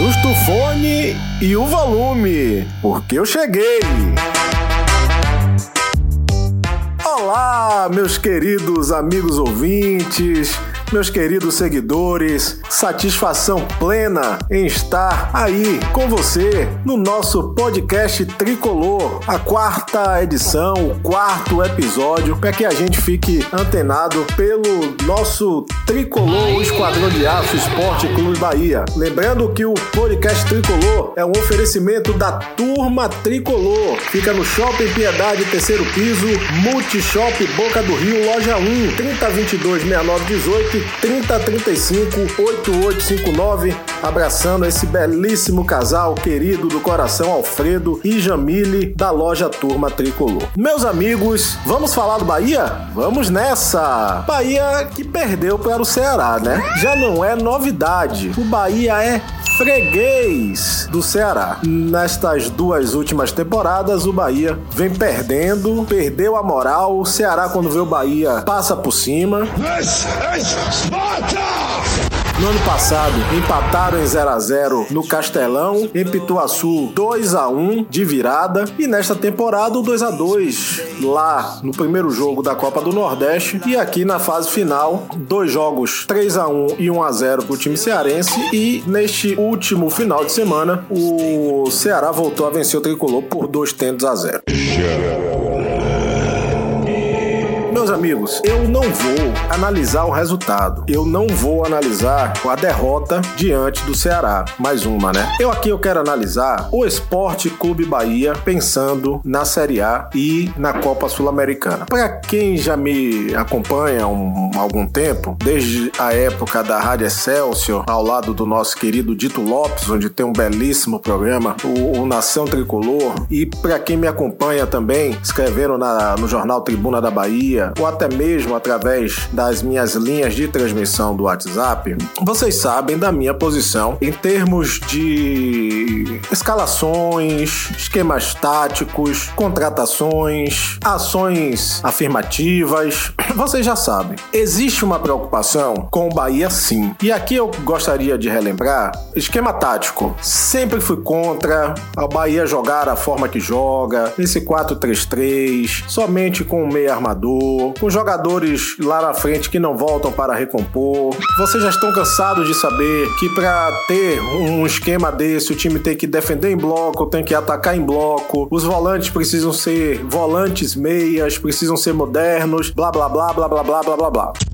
Ajusta o fone e o volume, porque eu cheguei. Olá, meus queridos amigos ouvintes meus queridos seguidores, satisfação plena em estar aí com você no nosso podcast Tricolor, a quarta edição, o quarto episódio, para que a gente fique antenado pelo nosso Tricolor, Esquadrão de Aço Esporte Clube Bahia. Lembrando que o podcast Tricolor é um oferecimento da Turma Tricolor. Fica no Shopping Piedade, terceiro piso, Multishop Boca do Rio, loja 1, 3022 6918 3035 8859, abraçando esse belíssimo casal querido do coração Alfredo e Jamile da loja Turma Tricolor. Meus amigos, vamos falar do Bahia? Vamos nessa! Bahia que perdeu para o Ceará, né? Já não é novidade. O Bahia é freguês do Ceará. Nestas duas últimas temporadas, o Bahia vem perdendo, perdeu a moral. O Ceará, quando vê o Bahia, passa por cima. This is! No ano passado, empataram em 0 a 0 no Castelão, em Pituaçu 2 a 1 de virada. E nesta temporada o 2 a 2 lá no primeiro jogo da Copa do Nordeste. E aqui na fase final, dois jogos 3 a 1 e 1 a 0 para o time cearense. E neste último final de semana o Ceará voltou a vencer o tricolor por dois tentos a 0 meus amigos, eu não vou analisar o resultado. Eu não vou analisar a derrota diante do Ceará. Mais uma, né? Eu aqui eu quero analisar o Esporte Clube Bahia pensando na Série A e na Copa Sul-Americana. Para quem já me acompanha há um, algum tempo, desde a época da Rádio Excelsior, ao lado do nosso querido Dito Lopes, onde tem um belíssimo programa, o, o Nação Tricolor, e para quem me acompanha também, escrevendo na, no jornal Tribuna da Bahia, ou até mesmo através das minhas linhas de transmissão do WhatsApp, vocês sabem da minha posição em termos de escalações, esquemas táticos, contratações, ações afirmativas. Vocês já sabem. Existe uma preocupação com o Bahia, sim. E aqui eu gostaria de relembrar: esquema tático. Sempre fui contra o Bahia jogar a forma que joga, esse 4-3-3, somente com o meio armador com jogadores lá na frente que não voltam para recompor. Vocês já estão cansados de saber que para ter um esquema desse, o time tem que defender em bloco, tem que atacar em bloco, os volantes precisam ser volantes meias, precisam ser modernos, blá blá blá blá blá blá blá blá.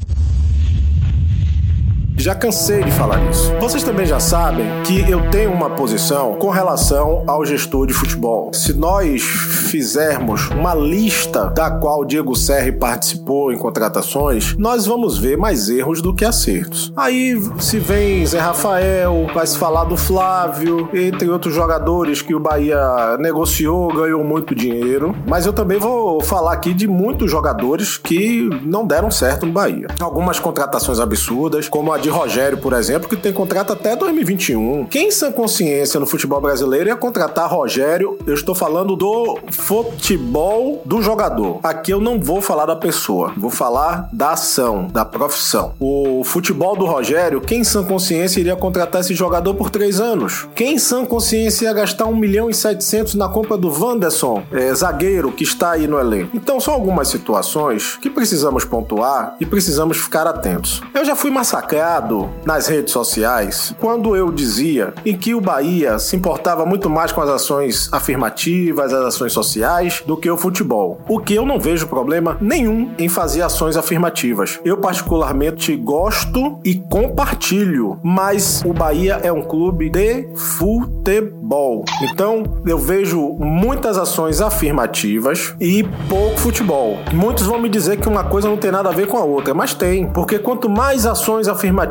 Já cansei de falar isso. Vocês também já sabem que eu tenho uma posição com relação ao gestor de futebol. Se nós fizermos uma lista da qual Diego Serri participou em contratações, nós vamos ver mais erros do que acertos. Aí se vem Zé Rafael, vai se falar do Flávio, entre outros jogadores que o Bahia negociou, ganhou muito dinheiro. Mas eu também vou falar aqui de muitos jogadores que não deram certo no Bahia. Algumas contratações absurdas, como a de Rogério, por exemplo, que tem contrato até 2021. Quem sã consciência no futebol brasileiro ia contratar Rogério? Eu estou falando do futebol do jogador. Aqui eu não vou falar da pessoa, vou falar da ação, da profissão. O futebol do Rogério, quem sã consciência iria contratar esse jogador por três anos? Quem sã consciência ia gastar 1 milhão e 700 na compra do Wanderson, é, zagueiro que está aí no elenco? Então são algumas situações que precisamos pontuar e precisamos ficar atentos. Eu já fui massacrado nas redes sociais quando eu dizia em que o Bahia se importava muito mais com as ações afirmativas, as ações sociais, do que o futebol. O que eu não vejo problema nenhum em fazer ações afirmativas. Eu, particularmente, gosto e compartilho, mas o Bahia é um clube de futebol. Então, eu vejo muitas ações afirmativas e pouco futebol. Muitos vão me dizer que uma coisa não tem nada a ver com a outra, mas tem, porque quanto mais ações afirmativas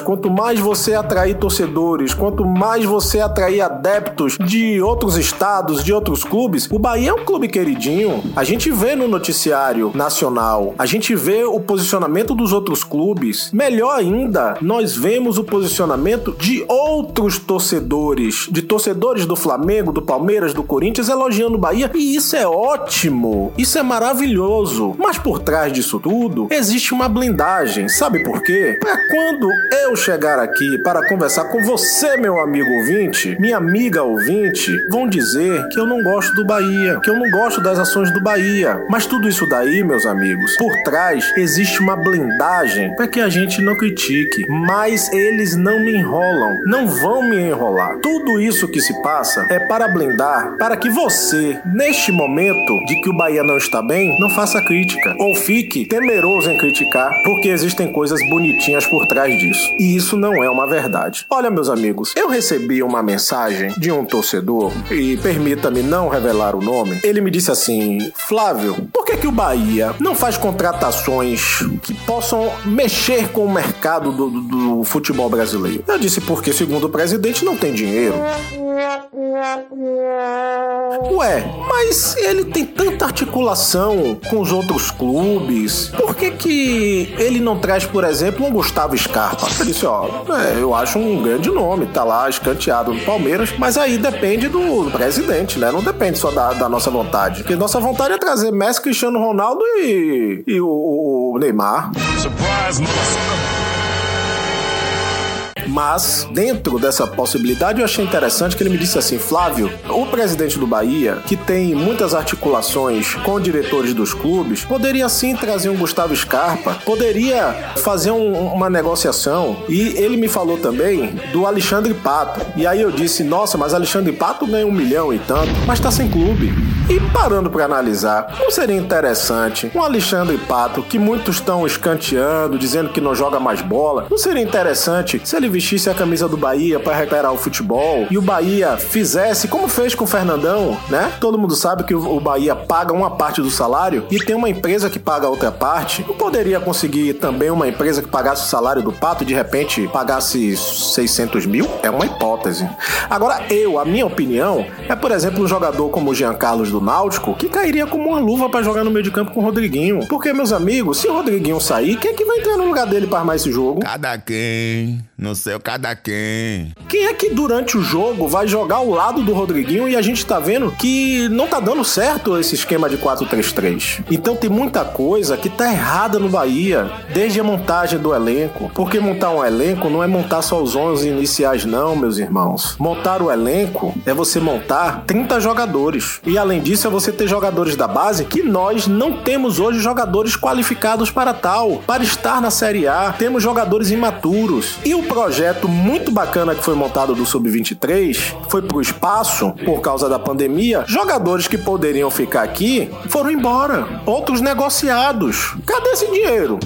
quanto mais você atrair torcedores, quanto mais você atrair adeptos de outros estados, de outros clubes, o Bahia é um clube queridinho. A gente vê no noticiário nacional, a gente vê o posicionamento dos outros clubes. Melhor ainda, nós vemos o posicionamento de outros torcedores, de torcedores do Flamengo, do Palmeiras, do Corinthians elogiando o Bahia. E isso é ótimo, isso é maravilhoso. Mas por trás disso tudo, existe uma blindagem. Sabe por quê? Para quando quando eu chegar aqui para conversar com você, meu amigo ouvinte, minha amiga ouvinte, vão dizer que eu não gosto do Bahia, que eu não gosto das ações do Bahia. Mas tudo isso daí, meus amigos, por trás existe uma blindagem para que a gente não critique. Mas eles não me enrolam, não vão me enrolar. Tudo isso que se passa é para blindar, para que você, neste momento de que o Bahia não está bem, não faça crítica ou fique temeroso em criticar, porque existem coisas bonitinhas por trás disso. E isso não é uma verdade. Olha, meus amigos, eu recebi uma mensagem de um torcedor, e permita-me não revelar o nome. Ele me disse assim: Flávio, por que, que o Bahia não faz contratações que possam mexer com o mercado do, do, do futebol brasileiro? Eu disse: porque, segundo o presidente, não tem dinheiro. Ué, mas ele tem tanta articulação com os outros clubes. Por que que ele não traz, por exemplo, um Gustavo Scarpa? Eu disse, ó, é, eu acho um grande nome, tá lá escanteado no Palmeiras, mas aí depende do presidente, né? Não depende só da, da nossa vontade. Porque nossa vontade é trazer Messi, Cristiano Ronaldo e, e o, o Neymar. Surprise, mas, dentro dessa possibilidade, eu achei interessante que ele me disse assim: Flávio, o presidente do Bahia, que tem muitas articulações com diretores dos clubes, poderia sim trazer um Gustavo Scarpa, poderia fazer um, uma negociação. E ele me falou também do Alexandre Pato. E aí eu disse: Nossa, mas Alexandre Pato ganha um milhão e tanto, mas tá sem clube. E parando para analisar, não seria interessante um Alexandre Pato, que muitos estão escanteando, dizendo que não joga mais bola, não seria interessante se ele vestisse a camisa do Bahia para recuperar o futebol e o Bahia fizesse como fez com o Fernandão, né? Todo mundo sabe que o Bahia paga uma parte do salário e tem uma empresa que paga outra parte. Não poderia conseguir também uma empresa que pagasse o salário do Pato e de repente pagasse 600 mil? É uma hipótese. Agora, eu, a minha opinião, é por exemplo um jogador como o Jean Carlos do Náutico, que cairia como uma luva para jogar no meio de campo com o Rodriguinho. Porque, meus amigos, se o Rodriguinho sair, quem é que vai entrar no lugar dele para armar esse jogo? Cada quem, no seu cada quem. Quem é que durante o jogo vai jogar ao lado do Rodriguinho e a gente tá vendo que não tá dando certo esse esquema de 4-3-3. Então tem muita coisa que tá errada no Bahia, desde a montagem do elenco. Porque montar um elenco não é montar só os 11 iniciais não, meus irmãos. Montar o elenco é você montar 30 jogadores. E além disso, é você ter jogadores da base que nós não temos hoje jogadores qualificados para tal, para estar na Série A. Temos jogadores imaturos. E o projeto muito bacana que foi montado do Sub-23 foi para o espaço por causa da pandemia. Jogadores que poderiam ficar aqui foram embora, outros negociados. Cadê esse dinheiro?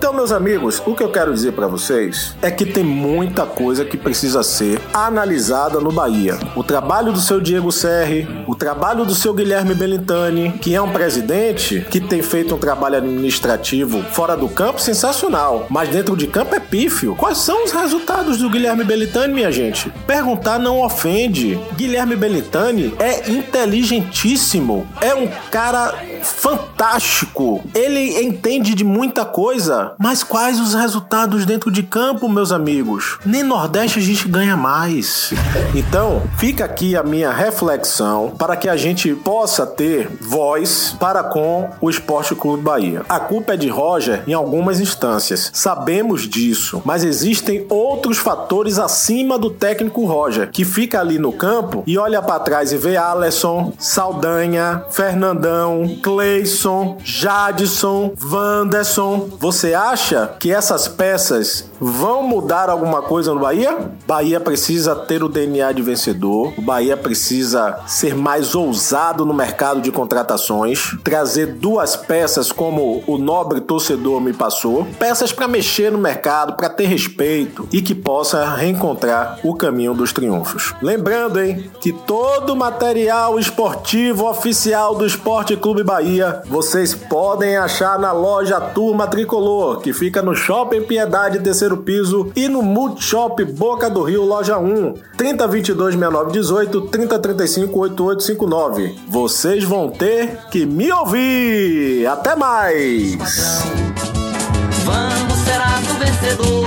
Então, meus amigos, o que eu quero dizer para vocês é que tem muita coisa que precisa ser analisada no Bahia. O trabalho do seu Diego Serri, o trabalho do seu Guilherme Belintani, que é um presidente que tem feito um trabalho administrativo fora do campo sensacional, mas dentro de campo é pífio. Quais são os resultados do Guilherme Belintani, minha gente? Perguntar não ofende. Guilherme Belintani é inteligentíssimo, é um cara fantástico. Ele entende de muita coisa, mas quais os resultados dentro de campo, meus amigos? Nem Nordeste a gente ganha mais. Então, fica aqui a minha reflexão para que a gente possa ter voz para com o Esporte Clube Bahia. A culpa é de Roger em algumas instâncias, sabemos disso, mas existem outros fatores acima do técnico Roger, que fica ali no campo e olha para trás e vê Alisson, Saldanha, Fernandão, Cleison, Jadson, Wanderson. Você acha que essas peças vão mudar alguma coisa no Bahia? Bahia precisa ter o DNA de vencedor. O Bahia precisa ser mais ousado no mercado de contratações, trazer duas peças como o nobre torcedor me passou, peças para mexer no mercado, para ter respeito e que possa reencontrar o caminho dos triunfos. Lembrando, hein, que todo material esportivo oficial do Esporte Clube Bahia Bahia, vocês podem achar na loja Turma Tricolor, que fica no Shopping Piedade, terceiro piso, e no Multishop Boca do Rio, loja 1, 3022 6918 3035 8859. Vocês vão ter que me ouvir. Até mais! Vamos ser o vencedor.